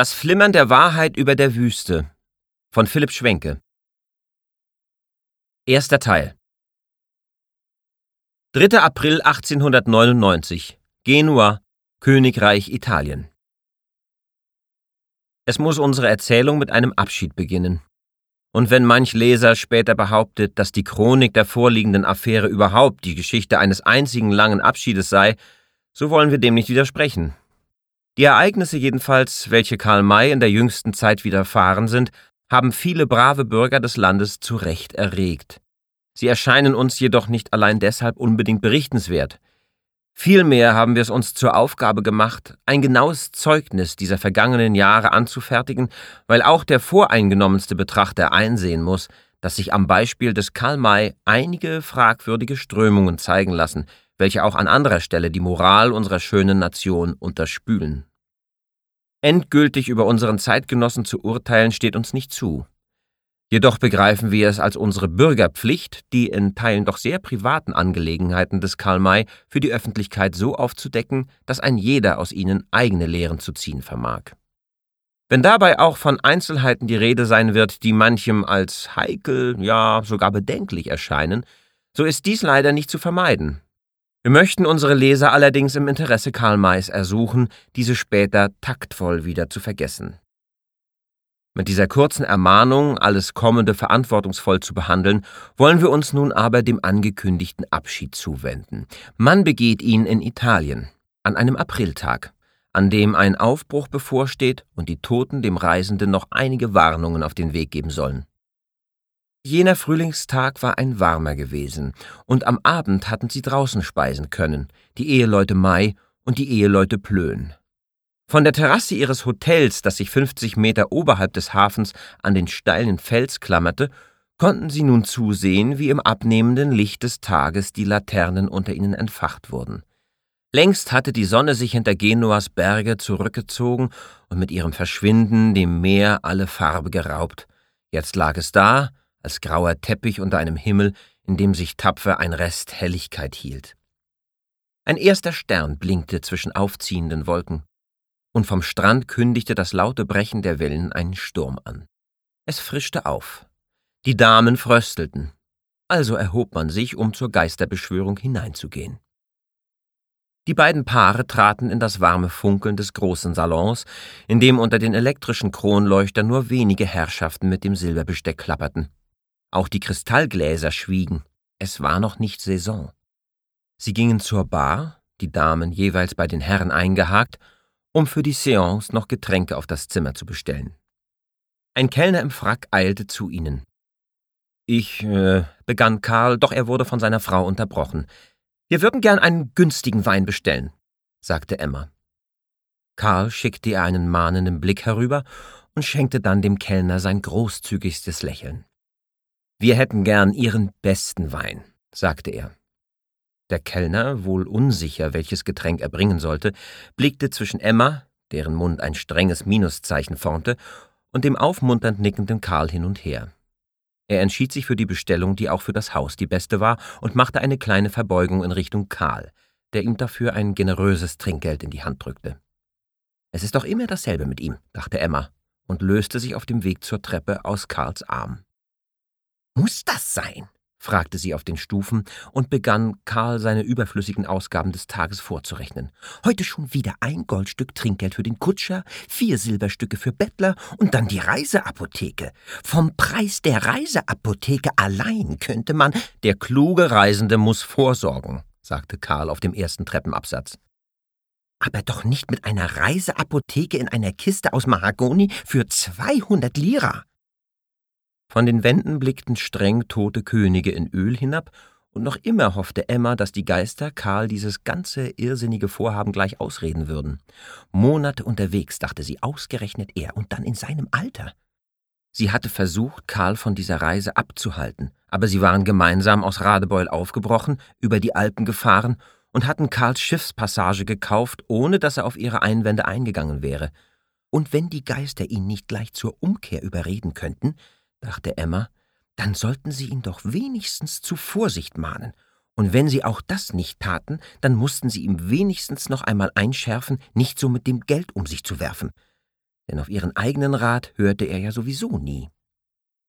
Das Flimmern der Wahrheit über der Wüste von Philipp Schwenke Erster Teil 3. April 1899 Genua, Königreich Italien Es muss unsere Erzählung mit einem Abschied beginnen. Und wenn manch Leser später behauptet, dass die Chronik der vorliegenden Affäre überhaupt die Geschichte eines einzigen langen Abschiedes sei, so wollen wir dem nicht widersprechen. Die Ereignisse jedenfalls, welche Karl May in der jüngsten Zeit widerfahren sind, haben viele brave Bürger des Landes zu Recht erregt. Sie erscheinen uns jedoch nicht allein deshalb unbedingt berichtenswert. Vielmehr haben wir es uns zur Aufgabe gemacht, ein genaues Zeugnis dieser vergangenen Jahre anzufertigen, weil auch der voreingenommenste Betrachter einsehen muss, dass sich am Beispiel des Karl May einige fragwürdige Strömungen zeigen lassen, welche auch an anderer Stelle die Moral unserer schönen Nation unterspülen. Endgültig über unseren Zeitgenossen zu urteilen steht uns nicht zu. Jedoch begreifen wir es als unsere Bürgerpflicht, die in Teilen doch sehr privaten Angelegenheiten des Karl May für die Öffentlichkeit so aufzudecken, dass ein jeder aus ihnen eigene Lehren zu ziehen vermag. Wenn dabei auch von Einzelheiten die Rede sein wird, die manchem als heikel, ja sogar bedenklich erscheinen, so ist dies leider nicht zu vermeiden. Wir möchten unsere Leser allerdings im Interesse Karl Mays ersuchen, diese später taktvoll wieder zu vergessen. Mit dieser kurzen Ermahnung, alles Kommende verantwortungsvoll zu behandeln, wollen wir uns nun aber dem angekündigten Abschied zuwenden. Man begeht ihn in Italien, an einem Apriltag, an dem ein Aufbruch bevorsteht und die Toten dem Reisenden noch einige Warnungen auf den Weg geben sollen. Jener Frühlingstag war ein warmer gewesen, und am Abend hatten sie draußen speisen können, die Eheleute Mai und die Eheleute Plön. Von der Terrasse ihres Hotels, das sich 50 Meter oberhalb des Hafens an den steilen Fels klammerte, konnten sie nun zusehen, wie im abnehmenden Licht des Tages die Laternen unter ihnen entfacht wurden. Längst hatte die Sonne sich hinter Genuas Berge zurückgezogen und mit ihrem Verschwinden dem Meer alle Farbe geraubt. Jetzt lag es da, als grauer Teppich unter einem Himmel, in dem sich tapfer ein Rest Helligkeit hielt. Ein erster Stern blinkte zwischen aufziehenden Wolken, und vom Strand kündigte das laute Brechen der Wellen einen Sturm an. Es frischte auf. Die Damen fröstelten. Also erhob man sich, um zur Geisterbeschwörung hineinzugehen. Die beiden Paare traten in das warme Funkeln des großen Salons, in dem unter den elektrischen Kronleuchtern nur wenige Herrschaften mit dem Silberbesteck klapperten. Auch die Kristallgläser schwiegen. Es war noch nicht Saison. Sie gingen zur Bar, die Damen jeweils bei den Herren eingehakt, um für die Seance noch Getränke auf das Zimmer zu bestellen. Ein Kellner im Frack eilte zu ihnen. Ich, äh, begann Karl, doch er wurde von seiner Frau unterbrochen. Wir würden gern einen günstigen Wein bestellen, sagte Emma. Karl schickte ihr einen mahnenden Blick herüber und schenkte dann dem Kellner sein großzügigstes Lächeln. Wir hätten gern Ihren besten Wein, sagte er. Der Kellner, wohl unsicher, welches Getränk er bringen sollte, blickte zwischen Emma, deren Mund ein strenges Minuszeichen formte, und dem aufmunternd nickenden Karl hin und her. Er entschied sich für die Bestellung, die auch für das Haus die beste war, und machte eine kleine Verbeugung in Richtung Karl, der ihm dafür ein generöses Trinkgeld in die Hand drückte. Es ist doch immer dasselbe mit ihm, dachte Emma und löste sich auf dem Weg zur Treppe aus Karls Arm. Muss das sein? fragte sie auf den Stufen und begann, Karl seine überflüssigen Ausgaben des Tages vorzurechnen. Heute schon wieder ein Goldstück Trinkgeld für den Kutscher, vier Silberstücke für Bettler und dann die Reiseapotheke. Vom Preis der Reiseapotheke allein könnte man. Der kluge Reisende muss vorsorgen, sagte Karl auf dem ersten Treppenabsatz. Aber doch nicht mit einer Reiseapotheke in einer Kiste aus Mahagoni für 200 Lira. Von den Wänden blickten streng tote Könige in Öl hinab, und noch immer hoffte Emma, dass die Geister Karl dieses ganze irrsinnige Vorhaben gleich ausreden würden. Monate unterwegs, dachte sie, ausgerechnet er, und dann in seinem Alter. Sie hatte versucht, Karl von dieser Reise abzuhalten, aber sie waren gemeinsam aus Radebeul aufgebrochen, über die Alpen gefahren und hatten Karls Schiffspassage gekauft, ohne dass er auf ihre Einwände eingegangen wäre. Und wenn die Geister ihn nicht gleich zur Umkehr überreden könnten, dachte Emma, dann sollten sie ihn doch wenigstens zu Vorsicht mahnen, und wenn sie auch das nicht taten, dann mussten sie ihm wenigstens noch einmal einschärfen, nicht so mit dem Geld um sich zu werfen. denn auf ihren eigenen Rat hörte er ja sowieso nie.